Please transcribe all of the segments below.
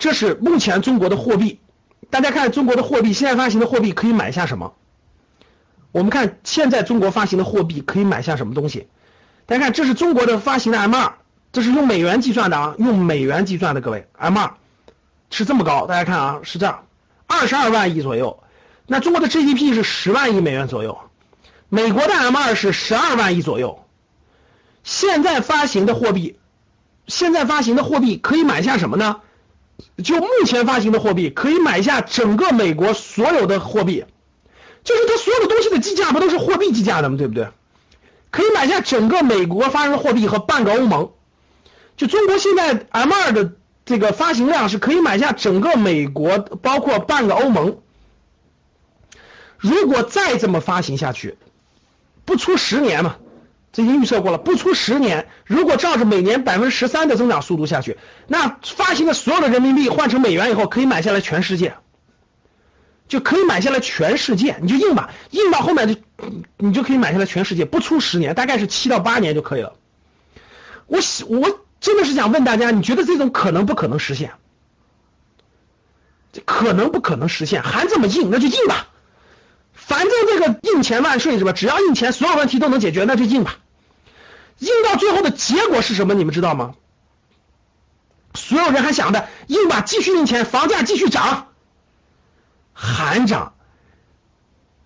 这是目前中国的货币。大家看中国的货币，现在发行的货币可以买下什么？我们看现在中国发行的货币可以买下什么东西？大家看，这是中国的发行的 M 二，这是用美元计算的啊，用美元计算的，各位 M 二是这么高，大家看啊，是这样，二十二万亿左右。那中国的 GDP 是十万亿美元左右，美国的 M 二是十二万亿左右。现在发行的货币。现在发行的货币可以买下什么呢？就目前发行的货币可以买下整个美国所有的货币，就是它所有的东西的计价不都是货币计价的吗？对不对？可以买下整个美国发行的货币和半个欧盟。就中国现在 M 二的这个发行量是可以买下整个美国，包括半个欧盟。如果再这么发行下去，不出十年嘛？这已经预测过了，不出十年，如果照着每年百分之十三的增长速度下去，那发行的所有的人民币换成美元以后，可以买下来全世界，就可以买下来全世界，你就印吧，印到后面就你就可以买下来全世界，不出十年，大概是七到八年就可以了。我我真的是想问大家，你觉得这种可能不可能实现？这可能不可能实现？还这么印，那就印吧。反正这个印钱万岁是吧？只要印钱，所有问题都能解决，那就印吧。印到最后的结果是什么？你们知道吗？所有人还想着印吧，继续印钱，房价继续涨，还涨。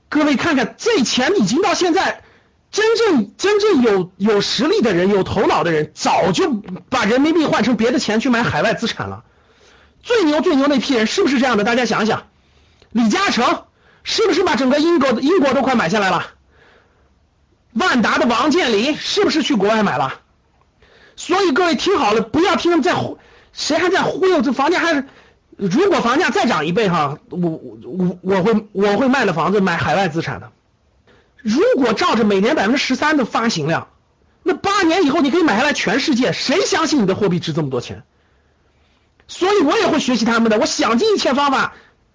各位看看，这钱已经到现在，真正真正有有实力的人、有头脑的人，早就把人民币换成别的钱去买海外资产了。最牛最牛那批人是不是这样的？大家想想，李嘉诚。是不是把整个英国的英国都快买下来了？万达的王健林是不是去国外买了？所以各位听好了，不要听他们在忽，谁还在忽悠？这房价还是，如果房价再涨一倍哈，我我我会我会卖了房子买海外资产的。如果照着每年百分之十三的发行量，那八年以后你可以买下来全世界，谁相信你的货币值这么多钱？所以我也会学习他们的，我想尽一切方法。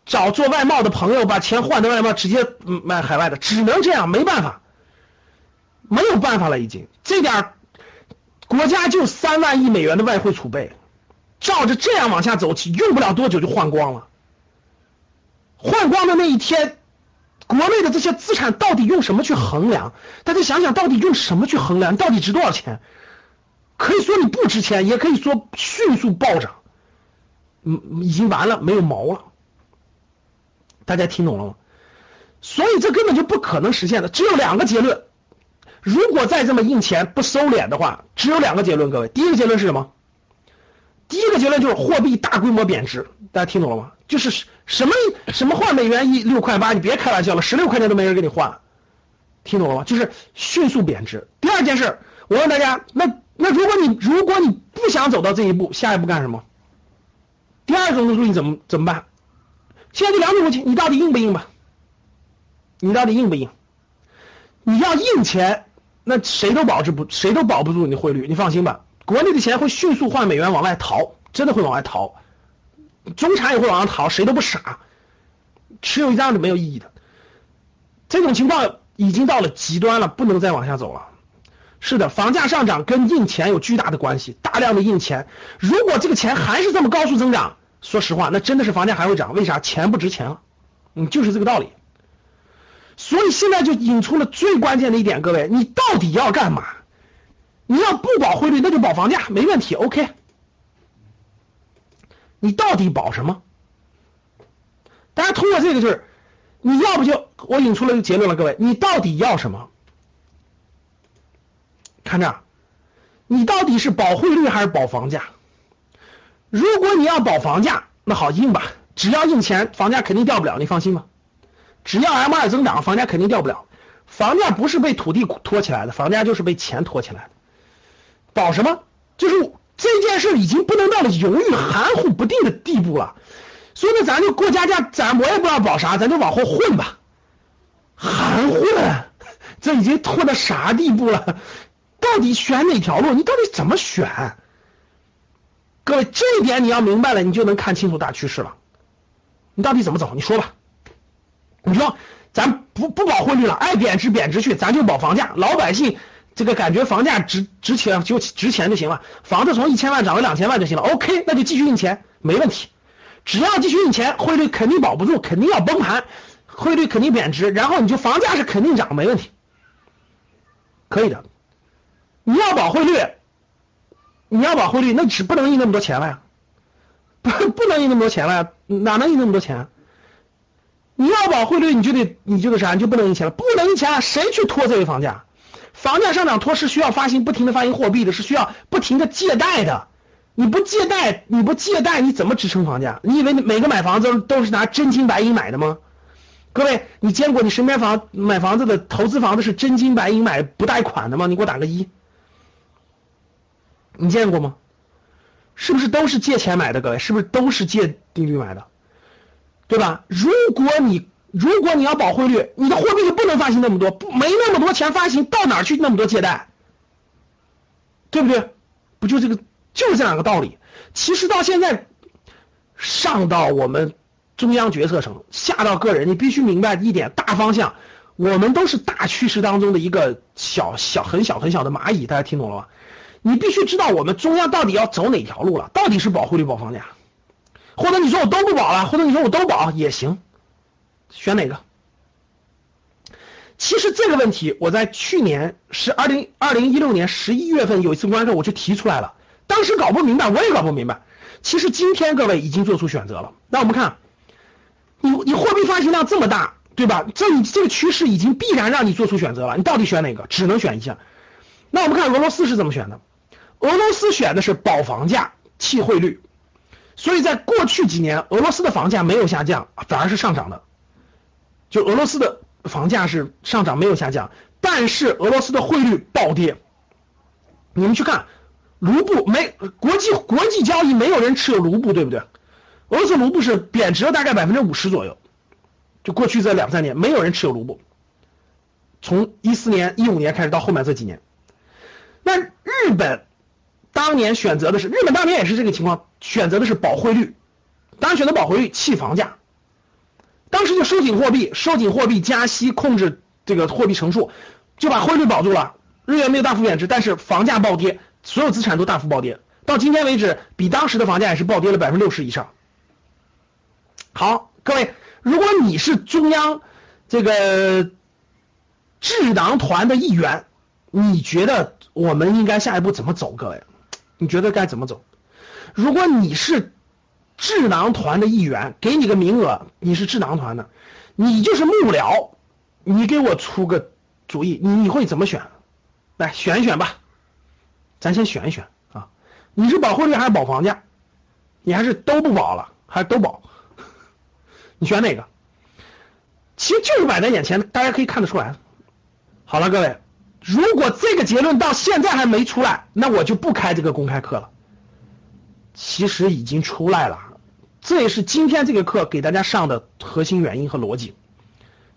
找做外贸的朋友把钱换成外贸，直接卖海外的，只能这样，没办法，没有办法了，已经这点国家就三万亿美元的外汇储备，照着这样往下走，用不了多久就换光了。换光的那一天，国内的这些资产到底用什么去衡量？大家想想到底用什么去衡量？到底值多少钱？可以说你不值钱，也可以说迅速暴涨，嗯，已经完了，没有毛了。大家听懂了吗？所以这根本就不可能实现的，只有两个结论。如果再这么印钱不收敛的话，只有两个结论。各位，第一个结论是什么？第一个结论就是货币大规模贬值。大家听懂了吗？就是什么什么换美元一六块八，你别开玩笑了，十六块钱都没人给你换。听懂了吗？就是迅速贬值。第二件事，我问大家，那那如果你如果你不想走到这一步，下一步干什么？第二种路你怎么怎么办？现在就两种问题，你到底硬不硬吧？你到底硬不硬？你要硬钱，那谁都保持不，谁都保不住你的汇率。你放心吧，国内的钱会迅速换美元往外逃，真的会往外逃，中产也会往上逃，谁都不傻。持有一张是没有意义的。这种情况已经到了极端了，不能再往下走了。是的，房价上涨跟印钱有巨大的关系，大量的印钱，如果这个钱还是这么高速增长。说实话，那真的是房价还会涨？为啥？钱不值钱了，嗯，就是这个道理。所以现在就引出了最关键的一点，各位，你到底要干嘛？你要不保汇率，那就保房价，没问题，OK。你到底保什么？大家通过这个就是，你要不就我引出了一个结论了，各位，你到底要什么？看这，你到底是保汇率还是保房价？如果你要保房价，那好印吧，只要印钱，房价肯定掉不了，你放心吧。只要 M 二增长，房价肯定掉不了。房价不是被土地托起来的，房价就是被钱托起来的。保什么？就是这件事已经不能到了犹豫、含糊不定的地步了。所以呢，咱就过家家，咱我也不知道保啥，咱就往后混吧。含混，这已经拖到啥地步了？到底选哪条路？你到底怎么选？各位，这一点你要明白了，你就能看清楚大趋势了。你到底怎么走？你说吧。你说，咱不不保汇率了，爱贬值贬值去，咱就保房价。老百姓这个感觉房价值值钱就值钱就行了，房子从一千万涨到两千万就行了。OK，那就继续印钱，没问题。只要继续印钱，汇率肯定保不住，肯定要崩盘，汇率肯定贬值，然后你就房价是肯定涨，没问题，可以的。你要保汇率，你要保汇率，那只不能印那么多钱了呀，不不能印那么多钱了呀，哪能印那么多钱？你要保汇率，你就得你就得啥，你就不能印钱了，不能印钱了，谁去拖这个房价？房价上涨拖是需要发行不停的发行货币的，是需要不停的借贷的。你不借贷，你不借贷，你怎么支撑房价？你以为每个买房子都是拿真金白银买的吗？各位，你见过你身边房买房子的投资房子是真金白银买不贷款的吗？你给我打个一。你见过吗？是不是都是借钱买的？各位，是不是都是借利率买的？对吧？如果你如果你要保汇率，你的货币就不能发行那么多，没那么多钱发行，到哪去那么多借贷？对不对？不就这个？就是这两个道理。其实到现在，上到我们中央决策层，下到个人，你必须明白一点大方向。我们都是大趋势当中的一个小小很小很小的蚂蚁，大家听懂了吗？你必须知道我们中央到底要走哪条路了，到底是保汇率保房价，或者你说我都不保了，或者你说我都保也行，选哪个？其实这个问题我在去年是二零二零一六年十一月份有一次公开课我就提出来了。当时搞不明白，我也搞不明白。其实今天各位已经做出选择了。那我们看，你你货币发行量这么大，对吧？这你这个趋势已经必然让你做出选择了。你到底选哪个？只能选一项。那我们看俄罗斯是怎么选的？俄罗斯选的是保房价、弃汇率。所以在过去几年，俄罗斯的房价没有下降，反而是上涨的。就俄罗斯的房价是上涨，没有下降。但是俄罗斯的汇率暴跌。你们去看。卢布没国际国际交易，没有人持有卢布，对不对？俄罗斯卢布是贬值了大概百分之五十左右，就过去这两三年，没有人持有卢布。从一四年、一五年开始到后面这几年，那日本当年选择的是，日本当年也是这个情况，选择的是保汇率，当然选择保汇率弃房价，当时就收紧货币，收紧货币，加息，控制这个货币乘数，就把汇率保住了，日元没有大幅贬值，但是房价暴跌。所有资产都大幅暴跌，到今天为止，比当时的房价也是暴跌了百分之六十以上。好，各位，如果你是中央这个智囊团的一员，你觉得我们应该下一步怎么走？各位，你觉得该怎么走？如果你是智囊团的一员，给你个名额，你是智囊团的，你就是幕僚，你给我出个主意，你你会怎么选？来选一选吧。咱先选一选啊，你是保汇率还是保房价？你还是都不保了，还是都保？你选哪个？其实就是摆在眼前，大家可以看得出来。好了，各位，如果这个结论到现在还没出来，那我就不开这个公开课了。其实已经出来了，这也是今天这个课给大家上的核心原因和逻辑。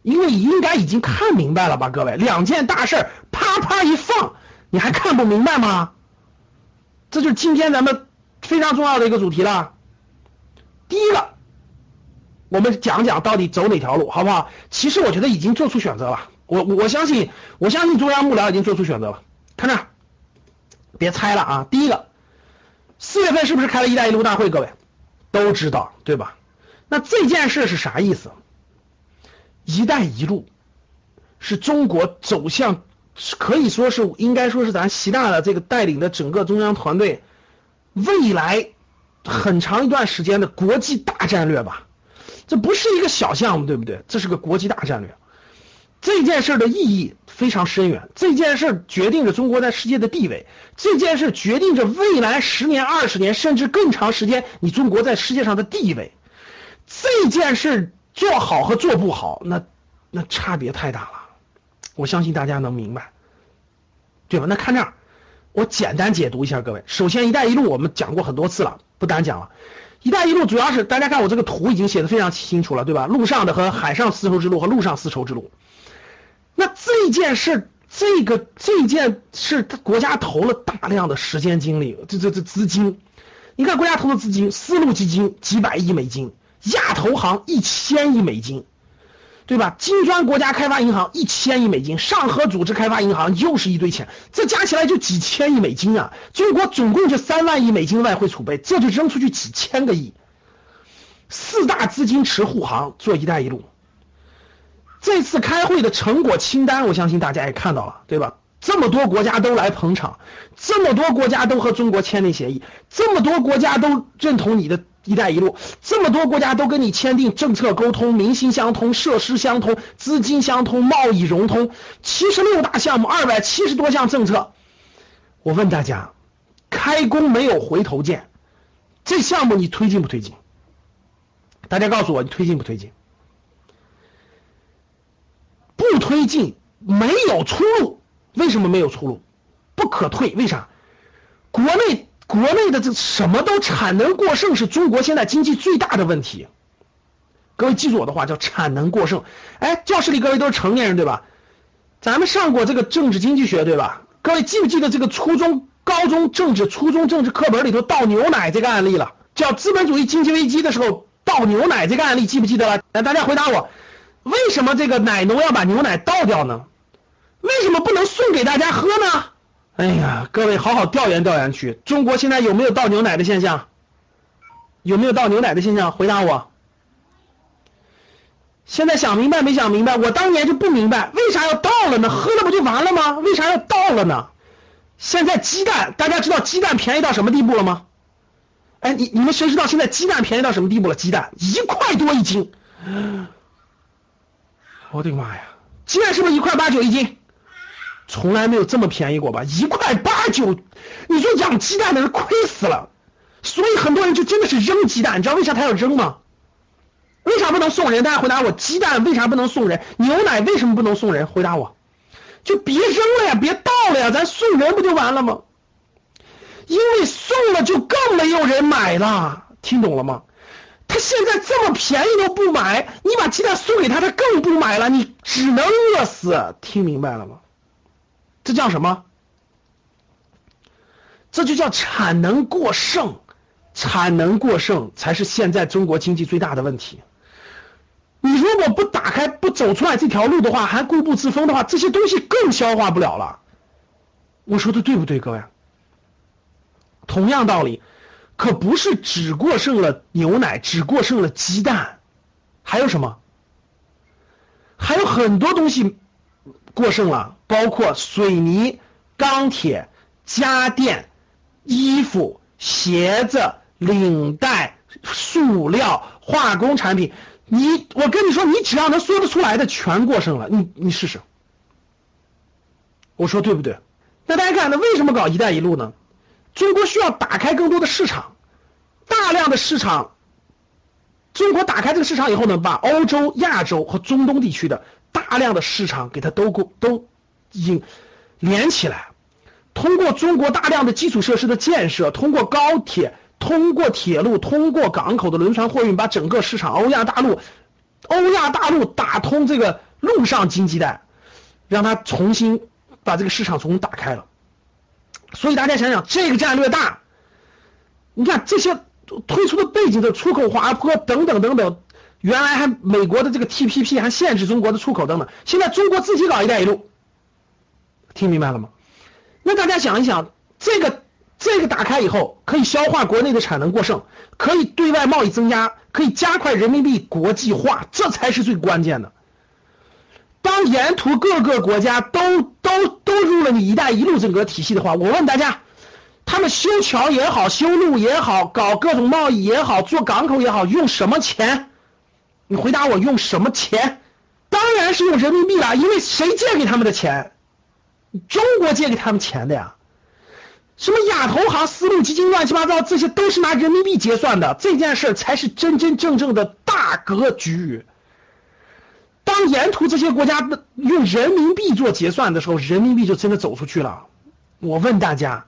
因为应该已经看明白了吧，各位，两件大事啪啪一放。你还看不明白吗？这就是今天咱们非常重要的一个主题了。第一个，我们讲讲到底走哪条路，好不好？其实我觉得已经做出选择了。我我相信，我相信中央幕僚已经做出选择了。看这，别猜了啊！第一个，四月份是不是开了一带一路大会？各位都知道对吧？那这件事是啥意思？一带一路是中国走向。可以说是应该说是咱习大的这个带领的整个中央团队未来很长一段时间的国际大战略吧，这不是一个小项目，对不对？这是个国际大战略。这件事的意义非常深远，这件事决定着中国在世界的地位，这件事决定着未来十年、二十年甚至更长时间你中国在世界上的地位。这件事做好和做不好，那那差别太大了。我相信大家能明白，对吧？那看这儿，我简单解读一下，各位。首先，“一带一路”我们讲过很多次了，不单讲了。“一带一路主要是大家看我这个图已经写的非常清楚了，对吧？陆上的和海上丝绸之路和陆上丝绸之路。那这件事，这个这件事，国家投了大量的时间精力，这这这资金。你看国家投的资金，丝路基金几百亿美金，亚投行一千亿美金，对吧？金砖国家开发银行一千亿美金，上合组织开发银行又是一堆钱，这加起来就几千亿美金啊！中国总共就三万亿美金外汇储备，这就扔出去几千个亿。四大资金池护航做“一带一路”，这次开会的成果清单，我相信大家也看到了，对吧？这么多国家都来捧场，这么多国家都和中国签订协议，这么多国家都认同你的一带一路，这么多国家都跟你签订政策沟通、民心相通、设施相通、资金相通、贸易融通，七十六大项目，二百七十多项政策。我问大家，开工没有回头箭，这项目你推进不推进？大家告诉我，你推进不推进？不推进，没有出路。为什么没有出路？不可退？为啥？国内国内的这什么都产能过剩，是中国现在经济最大的问题。各位记住我的话，叫产能过剩。哎，教室里各位都是成年人对吧？咱们上过这个政治经济学对吧？各位记不记得这个初中、高中政治、初中政治课本里头倒牛奶这个案例了？叫资本主义经济危机的时候倒牛奶这个案例记不记得了？来，大家回答我，为什么这个奶农要把牛奶倒掉呢？为什么不能送给大家喝呢？哎呀，各位好好调研调研去。中国现在有没有倒牛奶的现象？有没有倒牛奶的现象？回答我。现在想明白没想明白？我当年就不明白，为啥要倒了呢？喝了不就完了吗？为啥要倒了呢？现在鸡蛋，大家知道鸡蛋便宜到什么地步了吗？哎，你你们谁知道现在鸡蛋便宜到什么地步了？鸡蛋一块多一斤，我的妈呀！鸡蛋是不是一块八九一斤？从来没有这么便宜过吧？一块八九，你说养鸡蛋的人亏死了，所以很多人就真的是扔鸡蛋，你知道为啥他要扔吗？为啥不能送人？大家回答我，鸡蛋为啥不能送人？牛奶为什么不能送人？回答我，就别扔了呀，别倒了呀，咱送人不就完了吗？因为送了就更没有人买了，听懂了吗？他现在这么便宜都不买，你把鸡蛋送给他，他更不买了，你只能饿死，听明白了吗？这叫什么？这就叫产能过剩，产能过剩才是现在中国经济最大的问题。你如果不打开、不走出来这条路的话，还固步自封的话，这些东西更消化不了了。我说的对不对，各位？同样道理，可不是只过剩了牛奶，只过剩了鸡蛋，还有什么？还有很多东西。过剩了，包括水泥、钢铁、家电、衣服、鞋子、领带、塑料、化工产品。你，我跟你说，你只要能说得出来的，全过剩了。你，你试试。我说对不对？那大家看，那为什么搞“一带一路”呢？中国需要打开更多的市场，大量的市场。中国打开这个市场以后呢，把欧洲、亚洲和中东地区的。大量的市场给它都够都引连起来，通过中国大量的基础设施的建设，通过高铁，通过铁路，通过港口的轮船货运，把整个市场欧亚大陆欧亚大陆打通这个陆上经济带，让它重新把这个市场重新打开了。所以大家想想，这个战略大，你看这些推出的背景的出口滑坡等等等等。原来还美国的这个 T P P 还限制中国的出口等等，现在中国自己搞一带一路，听明白了吗？那大家想一想，这个这个打开以后，可以消化国内的产能过剩，可以对外贸易增加，可以加快人民币国际化，这才是最关键的。当沿途各个国家都都都入了你一带一路整个体系的话，我问大家，他们修桥也好，修路也好，搞各种贸易也好，做港口也好，用什么钱？你回答我用什么钱？当然是用人民币了，因为谁借给他们的钱？中国借给他们钱的呀。什么亚投行、丝路基金，乱七八糟，这些都是拿人民币结算的。这件事才是真真正正的大格局。当沿途这些国家用人民币做结算的时候，人民币就真的走出去了。我问大家，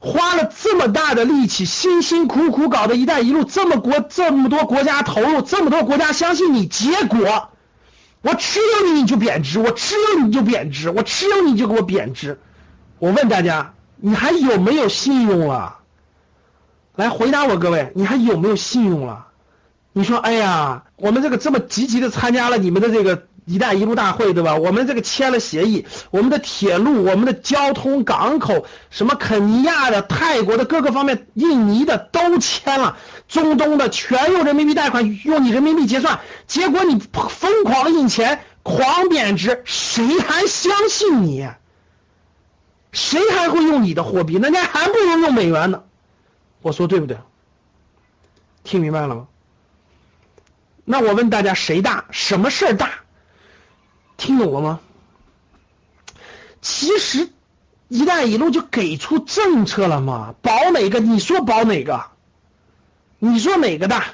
花了这么大的力气，辛辛苦苦搞的一带一路，这么国这么多国家投入，这么多国家相信你，结果我吃了你你就贬值，我吃了你就贬值，我吃了你就给我贬值。我问大家，你还有没有信用了？来回答我，各位，你还有没有信用了？你说，哎呀，我们这个这么积极的参加了你们的这个。一带一路大会对吧？我们这个签了协议，我们的铁路、我们的交通、港口，什么肯尼亚的、泰国的各个方面、印尼的都签了，中东的全用人民币贷款，用你人民币结算。结果你疯狂印钱，狂贬值，谁还相信你？谁还会用你的货币？那家还不如用美元呢。我说对不对？听明白了吗？那我问大家，谁大？什么事儿大？听懂了吗？其实“一带一路”就给出政策了嘛，保哪个？你说保哪个？你说哪个大？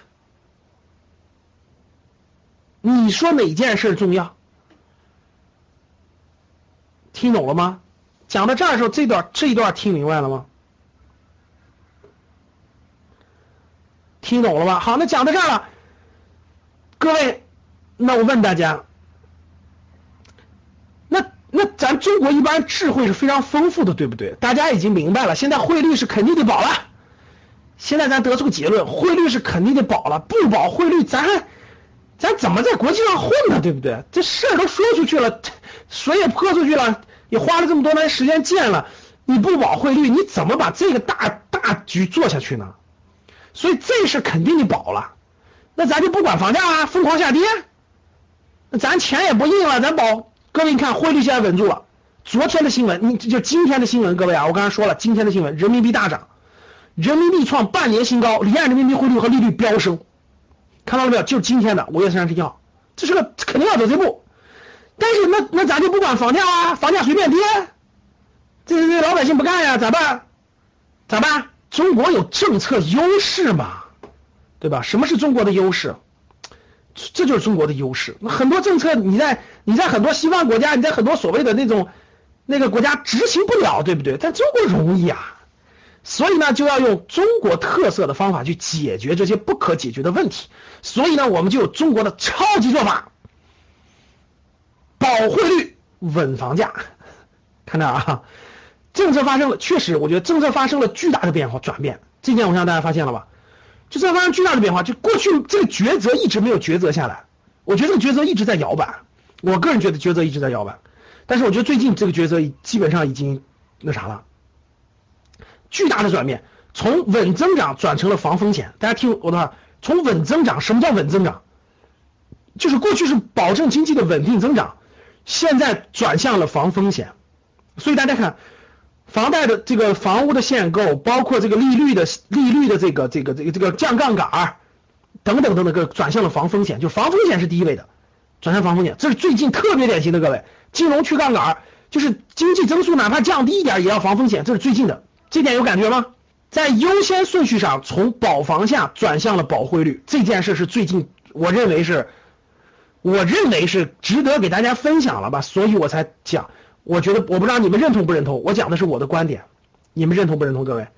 你说哪件事重要？听懂了吗？讲到这儿的时候，这段这一段听明白了吗？听懂了吧？好，那讲到这儿了，各位，那我问大家。那咱中国一般智慧是非常丰富的，对不对？大家已经明白了，现在汇率是肯定得保了。现在咱得出个结论，汇率是肯定得保了，不保汇率，咱咱怎么在国际上混呢？对不对？这事儿都说出去了，水也泼出去了，也花了这么多年时间建了，你不保汇率，你怎么把这个大大局做下去呢？所以这事肯定得保了。那咱就不管房价啊，疯狂下跌，那咱钱也不印了，咱保。各位，你看汇率现在稳住了。昨天的新闻，你就今天的新闻，各位啊，我刚才说了，今天的新闻，人民币大涨，人民币创半年新高，离岸人民币汇率和利率飙升，看到了没有？就是今天的五月三十一号，这是个肯定要走这步。但是那那咱就不管房价啊，房价随便跌，这这老百姓不干呀，咋办？咋办？中国有政策优势嘛，对吧？什么是中国的优势？这就是中国的优势。那很多政策你在你在很多西方国家，你在很多所谓的那种那个国家执行不了，对不对？但中国容易啊，所以呢就要用中国特色的方法去解决这些不可解决的问题。所以呢，我们就有中国的超级做法：保汇率、稳房价。看这啊，政策发生了，确实，我觉得政策发生了巨大的变化转变。这点我相信大家发现了吧？就这发生巨大的变化，就过去这个抉择一直没有抉择下来，我觉得这个抉择一直在摇摆。我个人觉得抉择一直在摇摆，但是我觉得最近这个抉择基本上已经那啥了，巨大的转变，从稳增长转成了防风险。大家听我的话，从稳增长，什么叫稳增长？就是过去是保证经济的稳定增长，现在转向了防风险。所以大家看。房贷的这个房屋的限购，包括这个利率的利率的这个这个这个这个降杠杆等等等等，个转向了防风险，就防风险是第一位的，转向防风险，这是最近特别典型的各位，金融去杠杆，就是经济增速哪怕降低一点也要防风险，这是最近的，这点有感觉吗？在优先顺序上，从保房价转向了保汇率，这件事是最近我认为是，我认为是值得给大家分享了吧，所以我才讲。我觉得我不知道你们认同不认同，我讲的是我的观点，你们认同不认同？各位，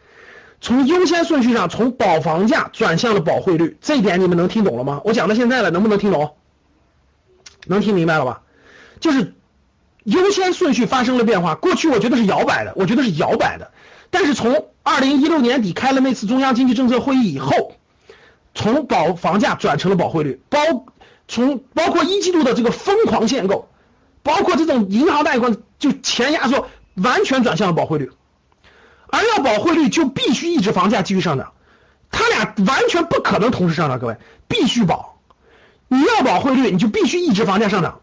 从优先顺序上，从保房价转向了保汇率，这一点你们能听懂了吗？我讲到现在了，能不能听懂？能听明白了吧？就是优先顺序发生了变化，过去我觉得是摇摆的，我觉得是摇摆的，但是从二零一六年底开了那次中央经济政策会议以后，从保房价转成了保汇率，包从包括一季度的这个疯狂限购。包括这种银行贷款就钱压缩，完全转向了保汇率，而要保汇率就必须抑制房价继续上涨，它俩完全不可能同时上涨，各位必须保，你要保汇率，你就必须抑制房价上涨，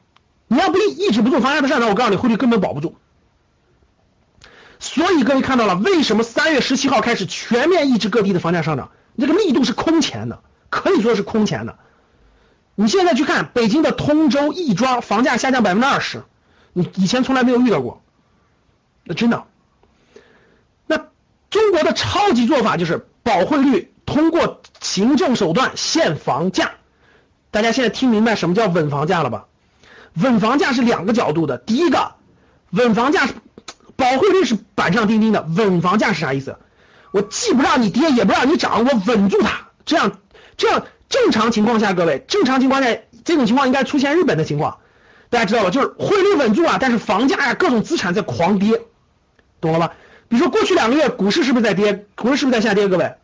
你要不抑制不住房价的上涨，我告诉你汇率根本保不住。所以各位看到了，为什么三月十七号开始全面抑制各地的房价上涨？这个力度是空前的，可以说是空前的。你现在去看北京的通州、亦庄房价下降百分之二十，你以前从来没有遇到过，那真的。那中国的超级做法就是保汇率，通过行政手段限房价。大家现在听明白什么叫稳房价了吧？稳房价是两个角度的，第一个，稳房价是保汇率是板上钉钉的，稳房价是啥意思？我既不让你跌，也不让你涨，我稳住它，这样这样正常情况下，各位正常情况下这种情况应该出现日本的情况，大家知道吧？就是汇率稳住啊，但是房价呀各种资产在狂跌，懂了吧？比如说过去两个月股市是不是在跌？股市是不是在下跌？各位，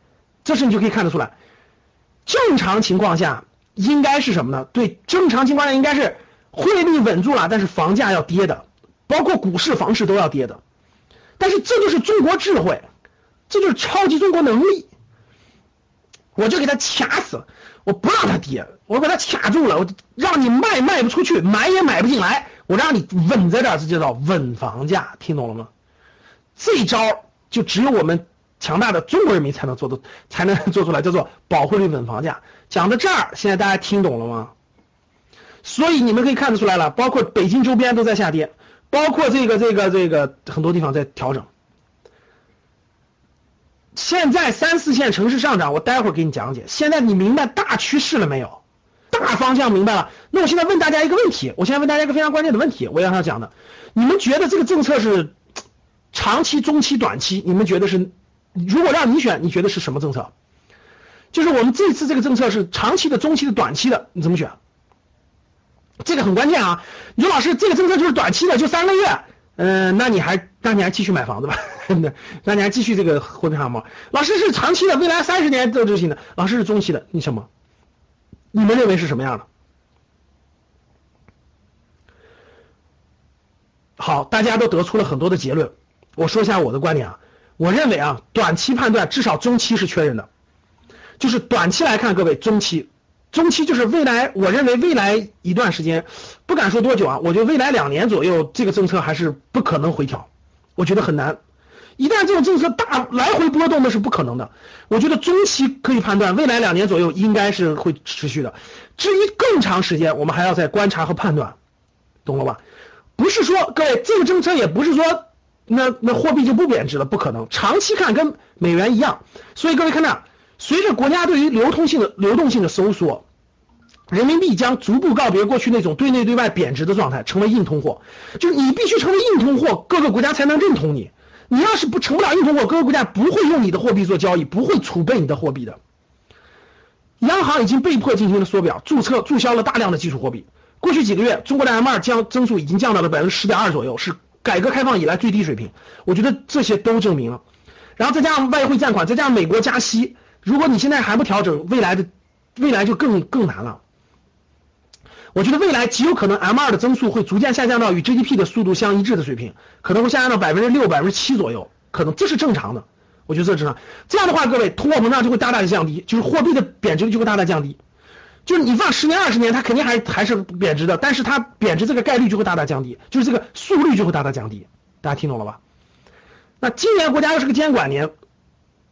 这时你就可以看得出来，正常情况下应该是什么呢？对，正常情况下应该是汇率稳住了，但是房价要跌的，包括股市、房市都要跌的。但是这就是中国智慧，这就是超级中国能力。我就给它卡死，我不让它跌，我把它卡住了，我让你卖卖不出去，买也买不进来，我让你稳在这儿，这就叫稳房价，听懂了吗？这招就只有我们强大的中国人民才能做的，才能 做出来，叫做保汇率稳房价。讲到这儿，现在大家听懂了吗？所以你们可以看得出来了，包括北京周边都在下跌。包括这个这个这个很多地方在调整，现在三四线城市上涨，我待会儿给你讲解。现在你明白大趋势了没有？大方向明白了？那我现在问大家一个问题，我现在问大家一个非常关键的问题，我要他讲的，你们觉得这个政策是长期、中期、短期？你们觉得是？如果让你选，你觉得是什么政策？就是我们这次这个政策是长期的、中期的、短期的，你怎么选？这个很关键啊！你说老师，这个政策就是短期的，就三个月，嗯，那你还那你还继续买房子吧？那你还继续这个货币项目？老师是长期的，未来三十年都执行的。老师是中期的，你什么？你们认为是什么样的？好，大家都得出了很多的结论。我说一下我的观点啊，我认为啊，短期判断至少中期是确认的，就是短期来看，各位中期。中期就是未来，我认为未来一段时间，不敢说多久啊，我觉得未来两年左右，这个政策还是不可能回调，我觉得很难。一旦这种政策大来回波动，那是不可能的。我觉得中期可以判断，未来两年左右应该是会持续的。至于更长时间，我们还要再观察和判断，懂了吧？不是说各位这个政策也不是说那那货币就不贬值了，不可能。长期看跟美元一样，所以各位看那。随着国家对于流通性的流动性的收缩，人民币将逐步告别过去那种对内对外贬值的状态，成为硬通货。就是你必须成为硬通货，各个国家才能认同你。你要是不成不了硬通货，各个国家不会用你的货币做交易，不会储备你的货币的。央行已经被迫进行了缩表，注册注销了大量的基础货币。过去几个月，中国的 M 二将增速已经降到了百分之十点二左右，是改革开放以来最低水平。我觉得这些都证明了。然后再加上外汇占款，再加上美国加息。如果你现在还不调整，未来的未来就更更难了。我觉得未来极有可能 M 二的增速会逐渐下降到与 GDP 的速度相一致的水平，可能会下降到百分之六、百分之七左右，可能这是正常的。我觉得这是正常。这样的话，各位通货膨胀就会大大的降低，就是货币的贬值率就会大大降低。就是你放十年、二十年，它肯定还还是贬值的，但是它贬值这个概率就会大大降低，就是这个速率就会大大降低。大家听懂了吧？那今年国家又是个监管年，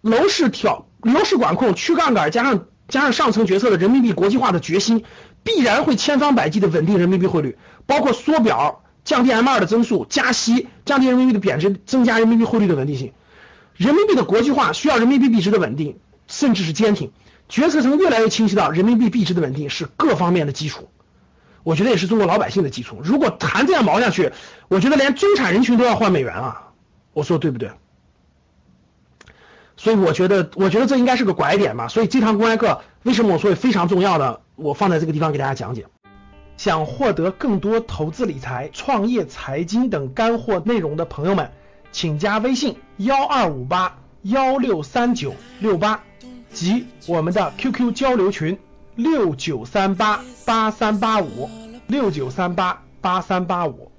楼市调。楼市管控、去杠杆，加上加上上层决策的人民币国际化的决心，必然会千方百计的稳定人民币汇率，包括缩表、降低 M 二的增速、加息、降低人民币的贬值、增加人民币汇率的稳定性。人民币的国际化需要人民币币值的稳定，甚至是坚挺。决策层越来越清晰到，人民币币值的稳定是各方面的基础，我觉得也是中国老百姓的基础。如果谈这样毛下去，我觉得连中产人群都要换美元啊！我说对不对？所以我觉得，我觉得这应该是个拐点嘛。所以这堂公开课为什么我说非常重要的，我放在这个地方给大家讲解。想获得更多投资理财、创业财经等干货内容的朋友们，请加微信幺二五八幺六三九六八及我们的 QQ 交流群六九三八八三八五六九三八八三八五。